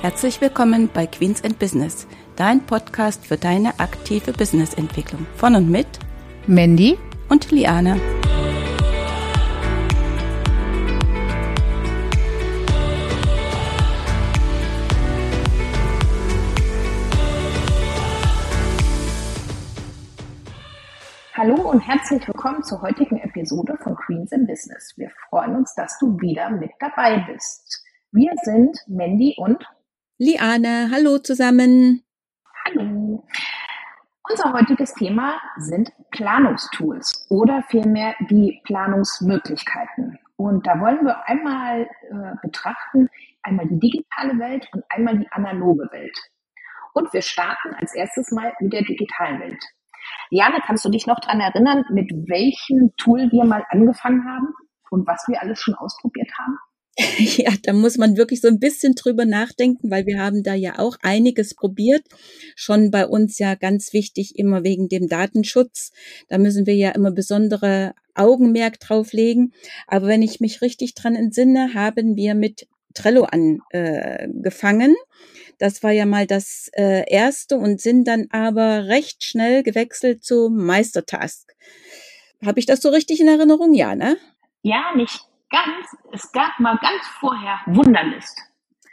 Herzlich willkommen bei Queens and Business, dein Podcast für deine aktive Businessentwicklung. Von und mit Mandy und Liane. Hallo und herzlich willkommen zur heutigen Episode von Queens in Business. Wir freuen uns, dass du wieder mit dabei bist. Wir sind Mandy und Liane, hallo zusammen. Hallo. Unser heutiges Thema sind Planungstools oder vielmehr die Planungsmöglichkeiten. Und da wollen wir einmal äh, betrachten, einmal die digitale Welt und einmal die analoge Welt. Und wir starten als erstes mal mit der digitalen Welt. Liane, kannst du dich noch daran erinnern, mit welchem Tool wir mal angefangen haben und was wir alles schon ausprobiert haben? Ja, da muss man wirklich so ein bisschen drüber nachdenken, weil wir haben da ja auch einiges probiert. Schon bei uns ja ganz wichtig immer wegen dem Datenschutz. Da müssen wir ja immer besondere Augenmerk drauflegen. Aber wenn ich mich richtig dran entsinne, haben wir mit Trello angefangen. Äh, das war ja mal das äh, erste und sind dann aber recht schnell gewechselt zu Meistertask. Habe ich das so richtig in Erinnerung? Ja, ne? Ja, nicht ganz, es gab mal ganz vorher Wunderlist.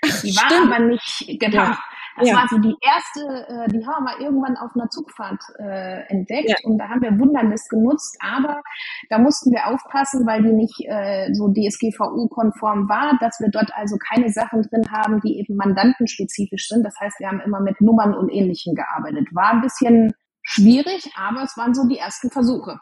Die war stimmt. aber nicht, genau. Ja. Das Ja. war so die erste, äh, die haben wir irgendwann auf einer Zugfahrt äh, entdeckt Ja. und da haben wir Wunderlist genutzt, aber da mussten wir aufpassen, weil die nicht äh, so DSGVO-konform war, dass wir dort also keine Sachen drin haben, die eben mandantenspezifisch sind. Das heißt, wir haben immer mit Nummern und Ähnlichem gearbeitet. War ein bisschen schwierig, aber es waren so die ersten Versuche.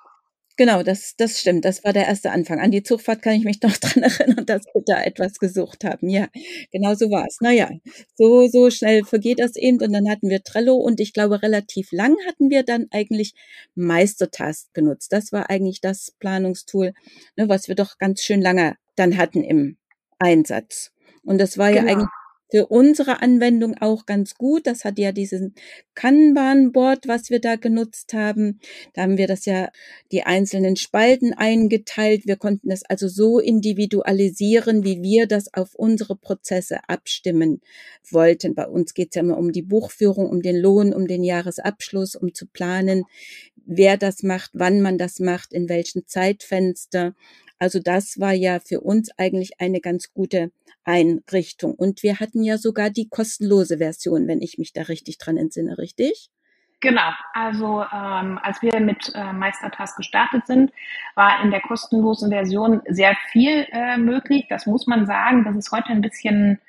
Genau, das, das stimmt. Das war der erste Anfang. An die Zugfahrt kann ich mich noch dran erinnern, dass wir da etwas gesucht haben. Ja, genau so war es. Naja, so, so schnell vergeht das eben. Und dann hatten wir Trello und ich glaube, relativ lang hatten wir dann eigentlich Meistertask genutzt. Das war eigentlich das Planungstool, ne, was wir doch ganz schön lange dann hatten im Einsatz. Und das war ja Genau. eigentlich für unsere Anwendung auch ganz gut. Das hat ja diesen Kanban-Board, was wir da genutzt haben. Da haben wir das ja die einzelnen Spalten eingeteilt. Wir konnten es also so individualisieren, wie wir das auf unsere Prozesse abstimmen wollten. Bei uns geht es ja immer um die Buchführung, um den Lohn, um den Jahresabschluss, um zu planen, wer das macht, wann man das macht, in welchem Zeitfenster. Also das war ja für uns eigentlich eine ganz gute Einrichtung. Und wir hatten ja sogar die kostenlose Version, wenn ich mich da richtig dran entsinne, richtig? Genau, also ähm, als wir mit äh, Meistertask gestartet sind, war in der kostenlosen Version sehr viel äh, möglich. Das muss man sagen. Das ist heute ein bisschen,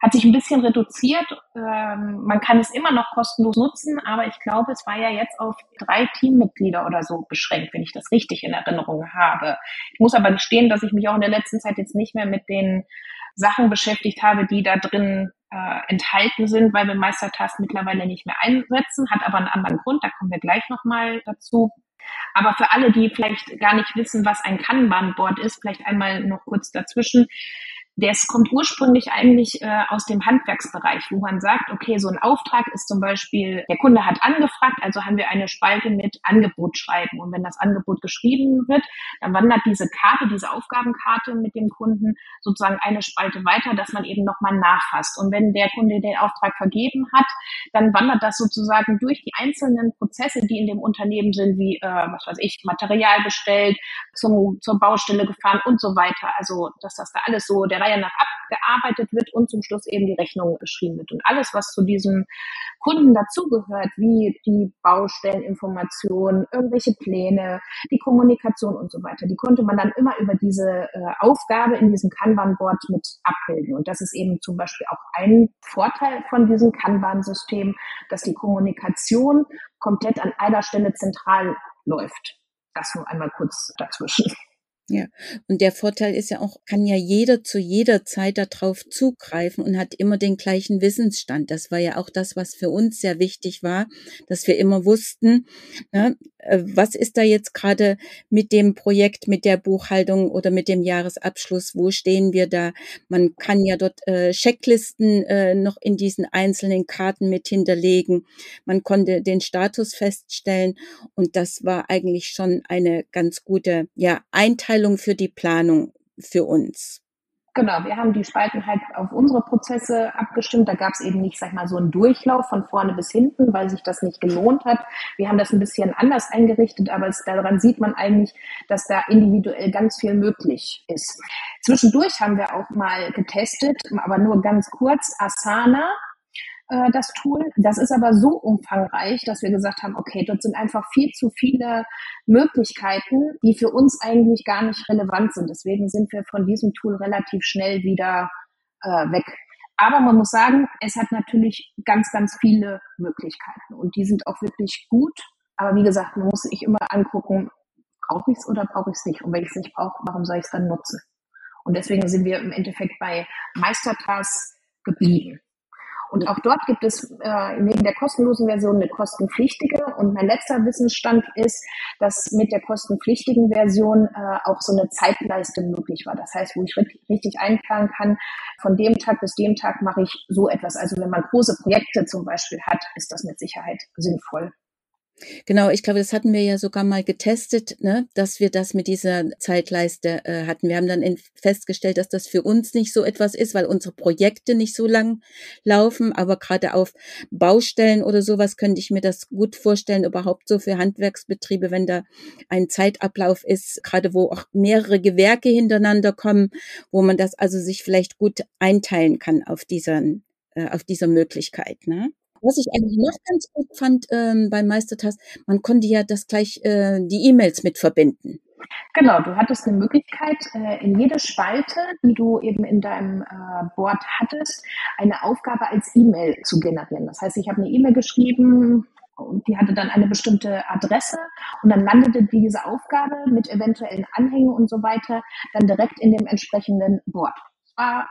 hat sich ein bisschen reduziert. Ähm, man kann es immer noch kostenlos nutzen, aber ich glaube, es war ja jetzt auf drei Teammitglieder oder so beschränkt, wenn ich das richtig in Erinnerung habe. Ich muss aber gestehen, dass ich mich auch in der letzten Zeit jetzt nicht mehr mit den Sachen beschäftigt habe, die da drin äh, enthalten sind, weil wir Meistertask mittlerweile nicht mehr einsetzen, hat aber einen anderen Grund, da kommen wir gleich nochmal dazu. Aber für alle, die vielleicht gar nicht wissen, was ein Kanban-Board ist, vielleicht einmal noch kurz dazwischen. Das kommt ursprünglich eigentlich äh, aus dem Handwerksbereich, wo man sagt, okay, so ein Auftrag ist zum Beispiel, der Kunde hat angefragt, also haben wir eine Spalte mit Angebot schreiben. Und wenn das Angebot geschrieben wird, dann wandert diese Karte, diese Aufgabenkarte mit dem Kunden sozusagen eine Spalte weiter, dass man eben nochmal nachfasst. Und wenn der Kunde den Auftrag vergeben hat, dann wandert das sozusagen durch die einzelnen Prozesse, die in dem Unternehmen sind, wie, äh, was weiß ich, Material bestellt, zum, zur Baustelle gefahren und so weiter. Also, dass das da alles so der Reihe nach abgearbeitet wird und zum Schluss eben die Rechnung geschrieben wird. Und alles, was zu diesem Kunden dazugehört, wie die Baustelleninformation, irgendwelche Pläne, die Kommunikation und so weiter, die konnte man dann immer über diese äh, Aufgabe in diesem Kanban-Board mit abbilden. Und das ist eben zum Beispiel auch ein Vorteil von diesem Kanban-System, dass die Kommunikation komplett an einer Stelle zentral läuft. Das nur einmal kurz dazwischen. Ja, und der Vorteil ist ja auch, kann ja jeder zu jeder Zeit darauf zugreifen und hat immer den gleichen Wissensstand. Das war ja auch das, was für uns sehr wichtig war, dass wir immer wussten, ne, äh, was ist da jetzt gerade mit dem Projekt, mit der Buchhaltung oder mit dem Jahresabschluss, wo stehen wir da? Man kann ja dort äh, Checklisten äh, noch in diesen einzelnen Karten mit hinterlegen. Man konnte den Status feststellen und das war eigentlich schon eine ganz gute ja, Einteilung für die Planung für uns. Genau, wir haben die Spalten halt auf unsere Prozesse abgestimmt. Da gab es eben nicht, sag mal, so einen Durchlauf von vorne bis hinten, weil sich das nicht gelohnt hat. Wir haben das ein bisschen anders eingerichtet, aber es, daran sieht man eigentlich, dass da individuell ganz viel möglich ist. Zwischendurch haben wir auch mal getestet, aber nur ganz kurz Asana äh, das Tool. Das ist aber so umfangreich, dass wir gesagt haben, okay, dort sind einfach viel zu viele Möglichkeiten, die für uns eigentlich gar nicht relevant sind. Deswegen sind wir von diesem Tool relativ schnell wieder äh, weg. Aber man muss sagen, es hat natürlich ganz, ganz viele Möglichkeiten und die sind auch wirklich gut. Aber wie gesagt, man muss sich immer angucken, brauche ich es oder brauche ich es nicht? Und wenn ich es nicht brauche, warum soll ich es dann nutzen? Und deswegen sind wir im Endeffekt bei Meistertask geblieben. Und auch dort gibt es äh, neben der kostenlosen Version eine kostenpflichtige. Und mein letzter Wissensstand ist, dass mit der kostenpflichtigen Version äh, auch so eine Zeitleiste möglich war. Das heißt, wo ich richtig einplanen kann, von dem Tag bis dem Tag mache ich so etwas. Also wenn man große Projekte zum Beispiel hat, ist das mit Sicherheit sinnvoll. Genau, ich glaube, das hatten wir ja sogar mal getestet, ne, dass wir das mit dieser Zeitleiste äh, hatten. Wir haben dann festgestellt, dass das für uns nicht so etwas ist, weil unsere Projekte nicht so lang laufen. Aber gerade auf Baustellen oder sowas könnte ich mir das gut vorstellen, überhaupt so für Handwerksbetriebe, wenn da ein Zeitablauf ist, gerade wo auch mehrere Gewerke hintereinander kommen, wo man das also sich vielleicht gut einteilen kann auf dieser, äh, auf dieser Möglichkeit. Ne? Was ich eigentlich noch ganz gut fand ähm, beim Meistertask, man konnte ja das gleich äh, die E-Mails mit verbinden. Genau, du hattest eine Möglichkeit, äh, in jede Spalte, die du eben in deinem äh, Board hattest, eine Aufgabe als E-Mail zu generieren. Das heißt, ich habe eine E-Mail geschrieben, und die hatte dann eine bestimmte Adresse und dann landete diese Aufgabe mit eventuellen Anhängen und so weiter dann direkt in dem entsprechenden Board. War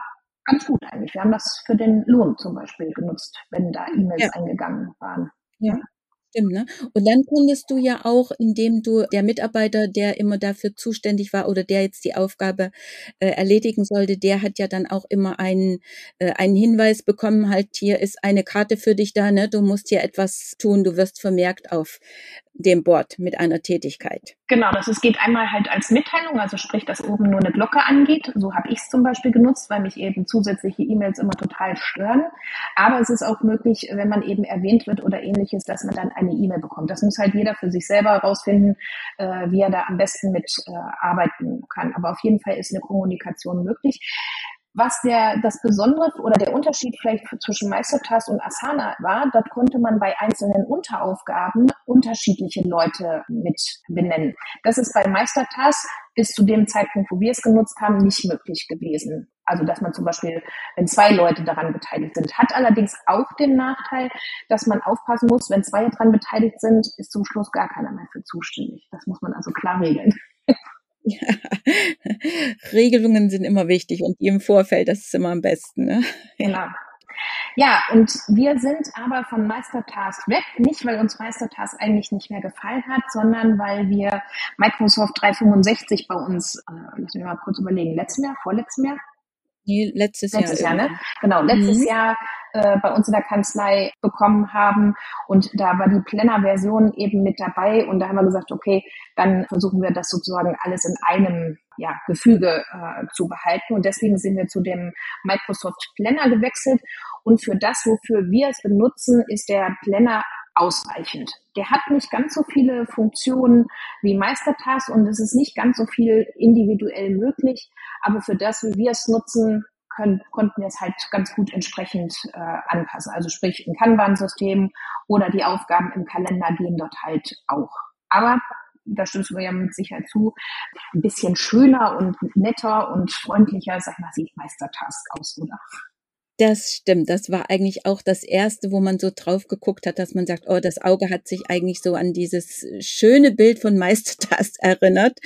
ganz gut eigentlich. Wir haben das für den Lohn zum Beispiel genutzt, wenn da E-Mails ja. eingegangen waren. Ja. Stimmt, ne? Und dann konntest du ja auch, indem du der Mitarbeiter, der immer dafür zuständig war oder der jetzt die Aufgabe äh, erledigen sollte, der hat ja dann auch immer einen, äh, einen Hinweis bekommen, halt hier ist eine Karte für dich da, ne? Du musst hier etwas tun, du wirst vermerkt auf dem Board mit einer Tätigkeit. Genau, das ist, geht einmal halt als Mitteilung, also sprich, dass oben nur eine Glocke angeht. So habe ich es zum Beispiel genutzt, weil mich eben zusätzliche E-Mails immer total stören. Aber es ist auch möglich, wenn man eben erwähnt wird oder ähnliches, dass man dann eine E-Mail bekommt. Das muss halt jeder für sich selber herausfinden, äh, wie er da am besten mit äh, arbeiten kann. Aber auf jeden Fall ist eine Kommunikation möglich. Was der, das Besondere oder der Unterschied vielleicht zwischen Meistertask und Asana war, dort konnte man bei einzelnen Unteraufgaben unterschiedliche Leute mit benennen. Das ist bei Meistertask bis zu dem Zeitpunkt, wo wir es genutzt haben, nicht möglich gewesen. Also, dass man zum Beispiel, wenn zwei Leute daran beteiligt sind, hat allerdings auch den Nachteil, dass man aufpassen muss, wenn zwei daran beteiligt sind, ist zum Schluss gar keiner mehr für zuständig. Das muss man also klar regeln. Ja. Regelungen sind immer wichtig und die im Vorfeld, das ist immer am besten. Ne? Genau. Ja, und wir sind aber von Meistertask weg, nicht weil uns Meistertask eigentlich nicht mehr gefallen hat, sondern weil wir Microsoft 365 bei uns, äh, lass mich mal kurz überlegen, letztes Jahr, vorletztes Jahr? Nee, letztes, letztes Jahr. Jahr, ne? Genau, letztes mhm. Jahr äh, bei uns in der Kanzlei bekommen haben. Und da war die Planner-Version eben mit dabei. Und da haben wir gesagt, okay, dann versuchen wir das sozusagen alles in einem ja, Gefüge äh, zu behalten. Und deswegen sind wir zu dem Microsoft Planner gewechselt. Und für das, wofür wir es benutzen, ist der Planner ausreichend. Der hat nicht ganz so viele Funktionen wie Meistertask und es ist nicht ganz so viel individuell möglich. Aber für das, wie wir es nutzen, können, konnten wir es halt ganz gut entsprechend äh, anpassen. Also sprich ein Kanban-System oder die Aufgaben im Kalender gehen dort halt auch. Aber da stimmst du mir ja mit Sicherheit zu, ein bisschen schöner und netter und freundlicher, sag mal, sieht Meistertask aus, oder? Das stimmt. Das war eigentlich auch das erste, wo man so drauf geguckt hat, dass man sagt, oh, das Auge hat sich eigentlich so an dieses schöne Bild von Meistertask erinnert.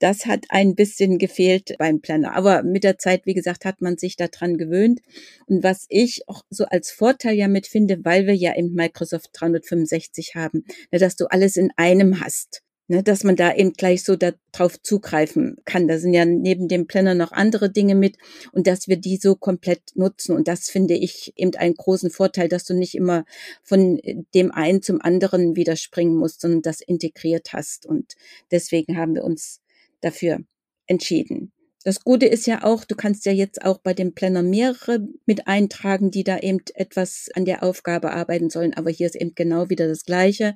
Das hat ein bisschen gefehlt beim Planner. Aber mit der Zeit, wie gesagt, hat man sich daran gewöhnt. Und was ich auch so als Vorteil ja mit finde, weil wir ja in Microsoft 365 haben, ne, dass du alles in einem hast ne, dass man da eben gleich so darauf zugreifen kann. Da sind ja neben dem Planner noch andere Dinge mit und dass wir die so komplett nutzen. Und das finde ich eben einen großen Vorteil, dass du nicht immer von dem einen zum anderen wieder springen musst, sondern das integriert hast. Und deswegen haben wir uns dafür entschieden. Das Gute ist ja auch, du kannst ja jetzt auch bei dem Planner mehrere mit eintragen, die da eben etwas an der Aufgabe arbeiten sollen. Aber hier ist eben genau wieder das Gleiche.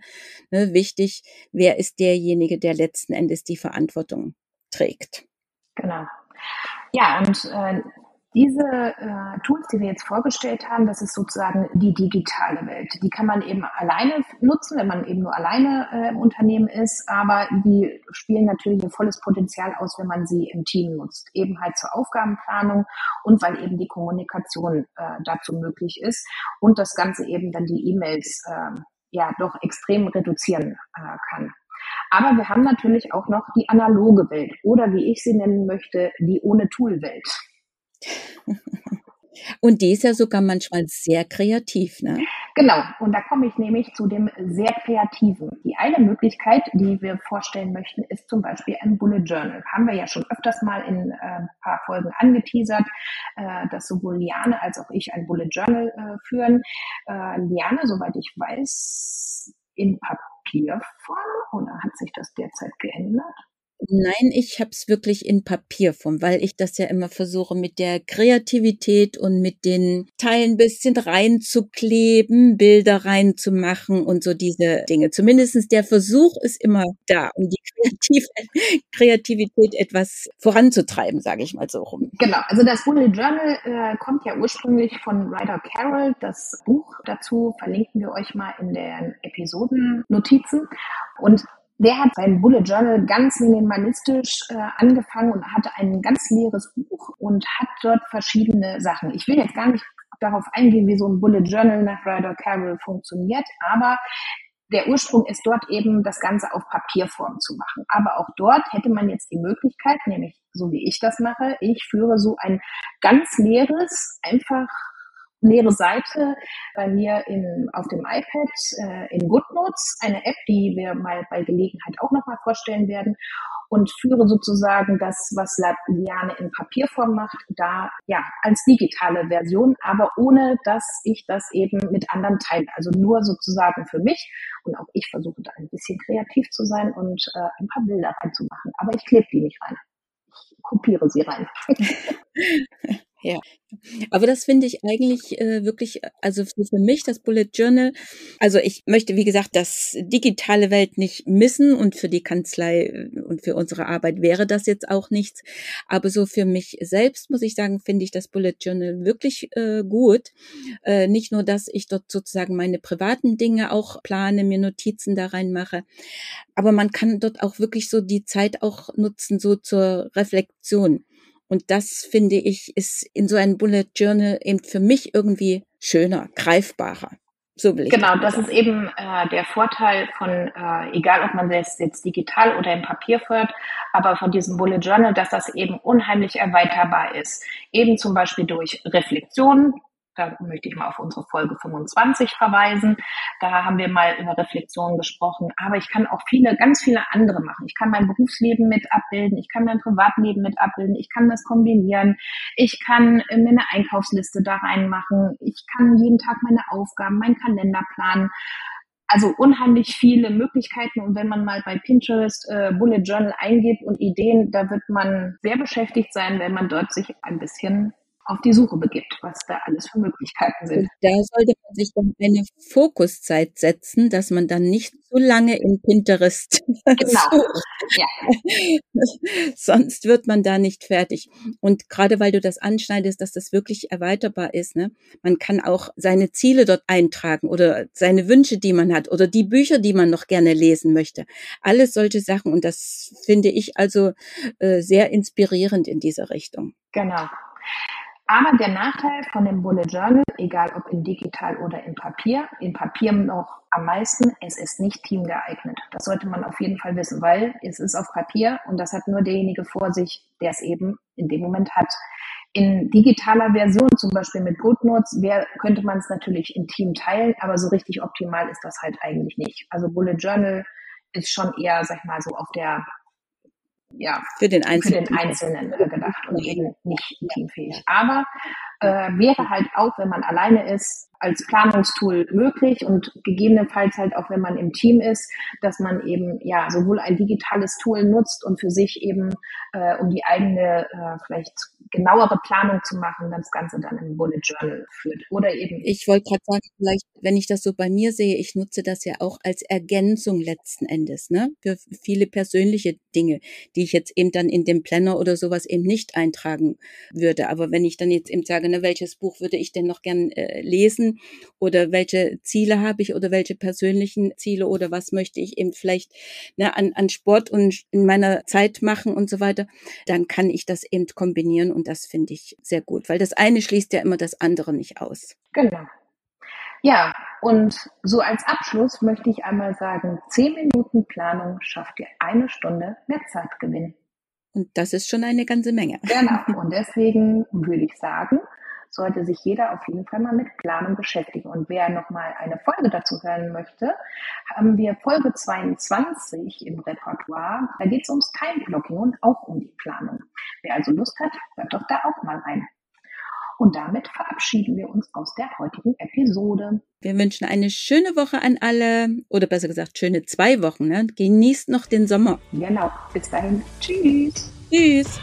Ne, wichtig, wer ist derjenige, der letzten Endes die Verantwortung trägt. Genau. Ja, und äh, diese äh, Tools, die wir jetzt vorgestellt haben, das ist sozusagen die digitale Welt. Die kann man eben alleine nutzen, wenn man eben nur alleine äh, im Unternehmen ist, aber die spielen natürlich ihr volles Potenzial aus, wenn man sie im Team nutzt. Eben halt zur Aufgabenplanung und weil eben die Kommunikation äh, dazu möglich ist und das Ganze eben dann die E-Mails äh, ja doch extrem reduzieren äh, kann. Aber wir haben natürlich auch noch die analoge Welt oder wie ich sie nennen möchte, die ohne Tool-Welt. Und die ist ja sogar manchmal sehr kreativ, ne? Genau, und da komme ich nämlich zu dem sehr Kreativen. Die eine Möglichkeit, die wir vorstellen möchten, ist zum Beispiel ein Bullet Journal. Haben wir ja schon öfters mal in äh, ein paar Folgen angeteasert, äh, dass sowohl Liane als auch ich ein Bullet Journal äh, führen. Äh, Liane, soweit ich weiß, in Papierform oder hat sich das derzeit geändert? Nein, ich habe es wirklich in Papierform, weil ich das ja immer versuche, mit der Kreativität und mit den Teilen bisschen reinzukleben, Bilder reinzumachen und so diese Dinge. Zumindestens der Versuch ist immer da, um die Kreativ Kreativität etwas voranzutreiben, sage ich mal so rum. Genau, also das Bullet Journal äh, kommt ja ursprünglich von Ryder Carroll. Das Buch dazu verlinken wir euch mal in den Episodennotizen. Und der hat sein Bullet Journal ganz minimalistisch äh, angefangen und hatte ein ganz leeres Buch und hat dort verschiedene Sachen. Ich will jetzt gar nicht darauf eingehen, wie so ein Bullet Journal nach Ryder Carroll funktioniert, aber der Ursprung ist dort eben, das Ganze auf Papierform zu machen. Aber auch dort hätte man jetzt die Möglichkeit, nämlich so wie ich das mache, ich führe so ein ganz leeres, einfach leere Seite bei mir in, auf dem iPad äh, in GoodNotes, eine App, die wir mal bei Gelegenheit auch nochmal vorstellen werden und führe sozusagen das, was Liane in Papierform macht, da ja als digitale Version, aber ohne dass ich das eben mit anderen teile. Also nur sozusagen für mich und auch ich versuche da ein bisschen kreativ zu sein und äh, ein paar Bilder reinzumachen, aber ich klebe die nicht rein. Ich kopiere sie rein. Ja, aber das finde ich eigentlich äh, wirklich, also für mich das Bullet Journal, also ich möchte, wie gesagt, das digitale Welt nicht missen und für die Kanzlei äh, und für unsere Arbeit wäre das jetzt auch nichts. Aber so für mich selbst muss ich sagen, finde ich das Bullet Journal wirklich äh, gut. Äh, nicht nur, dass ich dort sozusagen meine privaten Dinge auch plane, mir Notizen da reinmache, aber man kann dort auch wirklich so die Zeit auch nutzen, so zur Reflexion. Und das finde ich ist in so einem Bullet Journal eben für mich irgendwie schöner, greifbarer. So will ich genau, das ist eben äh, der Vorteil von, äh, egal ob man das jetzt digital oder im Papier führt, aber von diesem Bullet Journal, dass das eben unheimlich erweiterbar ist. Eben zum Beispiel durch Reflexion, da möchte ich mal auf unsere Folge 25 verweisen. Da haben wir mal über Reflexionen gesprochen. Aber ich kann auch viele, ganz viele andere machen. Ich kann mein Berufsleben mit abbilden. Ich kann mein Privatleben mit abbilden. Ich kann das kombinieren. Ich kann mir eine Einkaufsliste da reinmachen. Ich kann jeden Tag meine Aufgaben, meinen Kalender planen. Also unheimlich viele Möglichkeiten. Und wenn man mal bei Pinterest äh, Bullet Journal eingibt und Ideen, da wird man sehr beschäftigt sein, wenn man dort sich ein bisschen auf die Suche begibt, was da alles für Möglichkeiten sind. Da sollte man sich dann eine Fokuszeit setzen, dass man dann nicht zu lange in Pinterest genau. Ja. Sonst wird man da nicht fertig. Und gerade weil du das anschneidest, dass das wirklich erweiterbar ist, ne? man kann auch seine Ziele dort eintragen oder seine Wünsche, die man hat oder die Bücher, die man noch gerne lesen möchte. Alles solche Sachen. Und das finde ich also äh, sehr inspirierend in dieser Richtung. Genau. Aber der Nachteil von dem Bullet Journal, egal ob in digital oder in Papier, in Papier noch am meisten, es ist nicht teamgeeignet. Das sollte man auf jeden Fall wissen, weil es ist auf Papier und das hat nur derjenige vor sich, der es eben in dem Moment hat. In digitaler Version, zum Beispiel mit GoodNotes, wär, könnte man es natürlich in Team teilen, aber so richtig optimal ist das halt eigentlich nicht. Also Bullet Journal ist schon eher, sag ich mal, so auf der ja, für den Einzelnen, für den Einzelnen. Äh, gedacht und eben nicht teamfähig. Aber äh, wäre halt auch, wenn man alleine ist, als Planungstool möglich und gegebenenfalls halt auch, wenn man im Team ist, dass man eben ja sowohl ein digitales Tool nutzt und für sich eben, äh, um die eigene äh, vielleicht genauere Planung zu machen, das Ganze dann im Bullet Journal führt. Oder eben. Ich wollte gerade sagen, vielleicht, wenn ich das so bei mir sehe, ich nutze das ja auch als Ergänzung letzten Endes, ne? Für viele persönliche Dinge, die ich jetzt eben dann in dem Planner oder sowas eben nicht eintragen würde. Aber wenn ich dann jetzt eben sage, ne, welches Buch würde ich denn noch gern äh, lesen oder welche Ziele habe ich oder welche persönlichen Ziele oder was möchte ich eben vielleicht ne, an, an Sport und in meiner Zeit machen und so weiter, dann kann ich das eben kombinieren und das finde ich sehr gut, weil das eine schließt ja immer das andere nicht aus. Genau. Ja, und so als Abschluss möchte ich einmal sagen, zehn Minuten Planung schafft dir eine Stunde mehr Zeitgewinn. Und das ist schon eine ganze Menge. Genau. Und deswegen würde ich sagen, sollte sich jeder auf jeden Fall mal mit Planung beschäftigen. Und wer nochmal eine Folge dazu hören möchte, haben wir Folge 22 im Repertoire. Da geht es ums Time-Blocking und auch um die Planung. Wer also Lust hat, hört doch da auch mal ein. Und damit verabschieden wir uns aus der heutigen Episode. Wir wünschen eine schöne Woche an alle oder besser gesagt schöne zwei Wochen. Ne? Genießt noch den Sommer. Genau. Bis dahin. Tschüss. Tschüss.